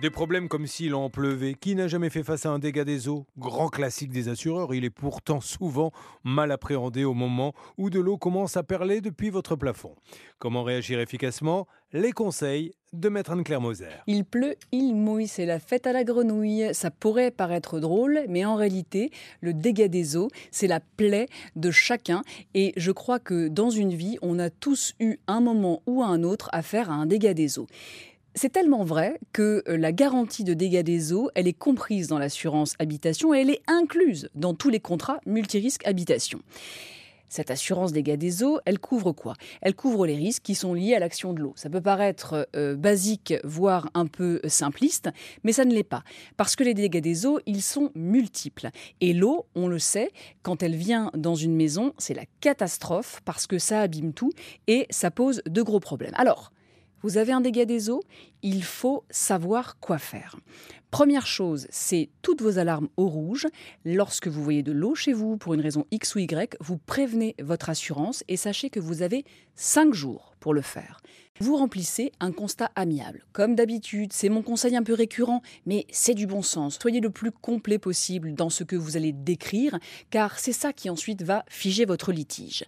Des problèmes comme s'il en pleuvait. Qui n'a jamais fait face à un dégât des eaux? Grand classique des assureurs, il est pourtant souvent mal appréhendé au moment où de l'eau commence à perler depuis votre plafond. Comment réagir efficacement? Les conseils de Maître Anne-Claire Moser. Il pleut, il mouille, c'est la fête à la grenouille. Ça pourrait paraître drôle, mais en réalité, le dégât des eaux, c'est la plaie de chacun. Et je crois que dans une vie, on a tous eu un moment ou un autre affaire à un dégât des eaux. C'est tellement vrai que euh, la garantie de dégâts des eaux, elle est comprise dans l'assurance habitation et elle est incluse dans tous les contrats multirisques habitation. Cette assurance dégâts des eaux, elle couvre quoi? Elle couvre les risques qui sont liés à l'action de l'eau. Ça peut paraître euh, basique, voire un peu simpliste, mais ça ne l'est pas. Parce que les dégâts des eaux, ils sont multiples. Et l'eau, on le sait, quand elle vient dans une maison, c'est la catastrophe parce que ça abîme tout et ça pose de gros problèmes. Alors, vous avez un dégât des eaux, il faut savoir quoi faire. Première chose, c'est toutes vos alarmes au rouge. Lorsque vous voyez de l'eau chez vous pour une raison X ou Y, vous prévenez votre assurance et sachez que vous avez 5 jours pour le faire. Vous remplissez un constat amiable. Comme d'habitude, c'est mon conseil un peu récurrent, mais c'est du bon sens. Soyez le plus complet possible dans ce que vous allez décrire, car c'est ça qui ensuite va figer votre litige.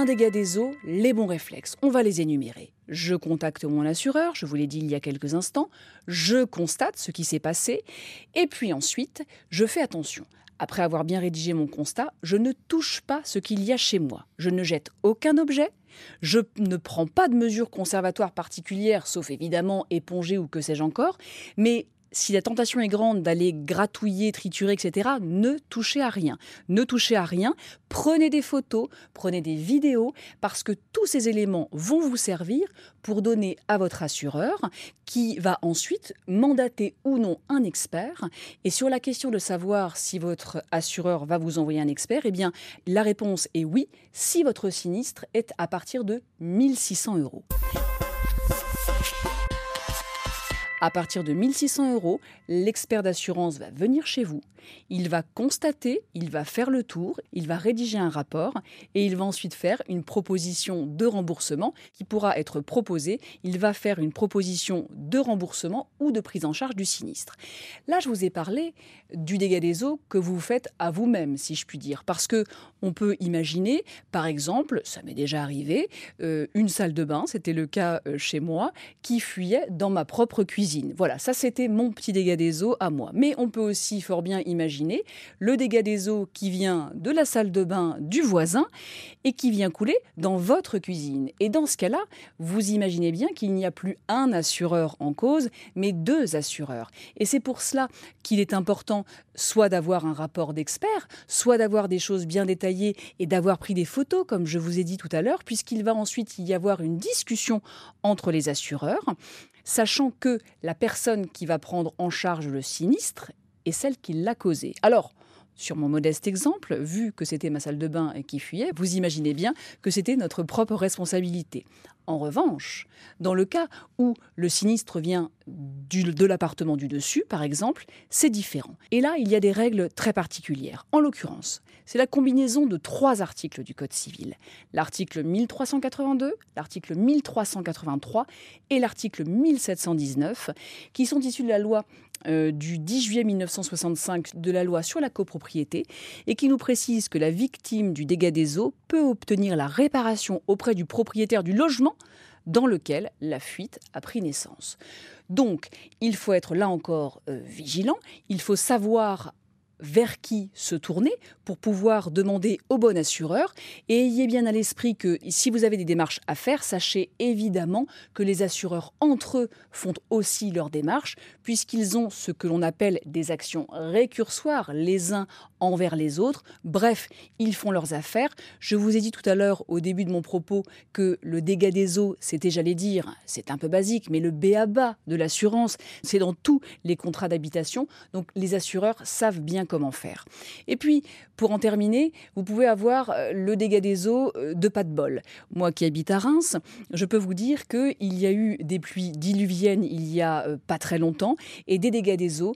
Un dégât des eaux, les bons réflexes. On va les énumérer. Je contacte mon assureur, je vous l'ai dit il y a quelques instants, je constate ce qui s'est passé, et puis ensuite, je fais attention. Après avoir bien rédigé mon constat, je ne touche pas ce qu'il y a chez moi. Je ne jette aucun objet, je ne prends pas de mesures conservatoires particulières, sauf évidemment éponger ou que sais-je encore, mais si la tentation est grande d'aller gratouiller, triturer, etc., ne touchez à rien. Ne touchez à rien. Prenez des photos, prenez des vidéos, parce que tous ces éléments vont vous servir pour donner à votre assureur, qui va ensuite mandater ou non un expert. Et sur la question de savoir si votre assureur va vous envoyer un expert, eh bien, la réponse est oui, si votre sinistre est à partir de 1600 euros. À partir de 1600 euros, l'expert d'assurance va venir chez vous, il va constater, il va faire le tour, il va rédiger un rapport et il va ensuite faire une proposition de remboursement qui pourra être proposée. Il va faire une proposition de remboursement ou de prise en charge du sinistre. Là, je vous ai parlé du dégât des eaux que vous faites à vous-même, si je puis dire, parce que on peut imaginer, par exemple, ça m'est déjà arrivé, euh, une salle de bain, c'était le cas euh, chez moi, qui fuyait dans ma propre cuisine. Voilà, ça c'était mon petit dégât des eaux à moi. Mais on peut aussi fort bien imaginer le dégât des eaux qui vient de la salle de bain du voisin et qui vient couler dans votre cuisine. Et dans ce cas-là, vous imaginez bien qu'il n'y a plus un assureur en cause, mais deux assureurs. Et c'est pour cela qu'il est important soit d'avoir un rapport d'expert, soit d'avoir des choses bien détaillées et d'avoir pris des photos, comme je vous ai dit tout à l'heure, puisqu'il va ensuite y avoir une discussion entre les assureurs sachant que la personne qui va prendre en charge le sinistre et celle qui l'a causé. Alors, sur mon modeste exemple, vu que c'était ma salle de bain qui fuyait, vous imaginez bien que c'était notre propre responsabilité. En revanche, dans le cas où le sinistre vient de l'appartement du dessus, par exemple, c'est différent. Et là, il y a des règles très particulières. En l'occurrence, c'est la combinaison de trois articles du Code civil. L'article 1382, l'article 1383 et l'article 1719, qui sont issus de la loi euh, du 10 juillet 1965 de la loi sur la copropriété et qui nous précise que la victime du dégât des eaux peut obtenir la réparation auprès du propriétaire du logement dans lequel la fuite a pris naissance. Donc, il faut être là encore euh, vigilant, il faut savoir vers qui se tourner pour pouvoir demander au bon assureur. Et ayez bien à l'esprit que si vous avez des démarches à faire, sachez évidemment que les assureurs entre eux font aussi leurs démarches, puisqu'ils ont ce que l'on appelle des actions récursoires les uns envers les autres. Bref, ils font leurs affaires. Je vous ai dit tout à l'heure au début de mon propos que le dégât des eaux, c'était, j'allais dire, c'est un peu basique, mais le B à bas de l'assurance, c'est dans tous les contrats d'habitation. Donc les assureurs savent bien comment faire. Et puis, pour en terminer, vous pouvez avoir euh, le dégât des eaux euh, de pas de bol. Moi qui habite à Reims, je peux vous dire qu'il y a eu des pluies diluviennes il y a euh, pas très longtemps et des dégâts des eaux,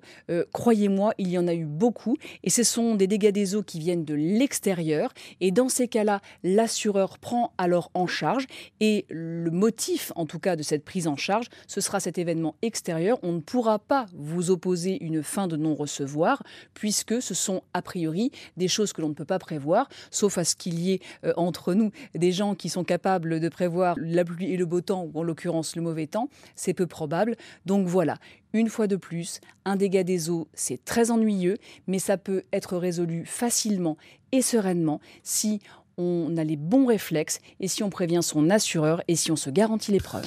croyez-moi, il y en a eu beaucoup et ce sont des dégâts des eaux qui viennent de l'extérieur et dans ces cas-là, l'assureur prend alors en charge et le motif en tout cas de cette prise en charge, ce sera cet événement extérieur. On ne pourra pas vous opposer une fin de non-recevoir puisque ce sont a priori des choses que l'on ne peut pas prévoir, sauf à ce qu'il y ait euh, entre nous des gens qui sont capables de prévoir la pluie et le beau temps, ou en l'occurrence le mauvais temps. C'est peu probable. Donc voilà, une fois de plus, un dégât des eaux, c'est très ennuyeux, mais ça peut être résolu facilement et sereinement si on a les bons réflexes et si on prévient son assureur et si on se garantit l'épreuve.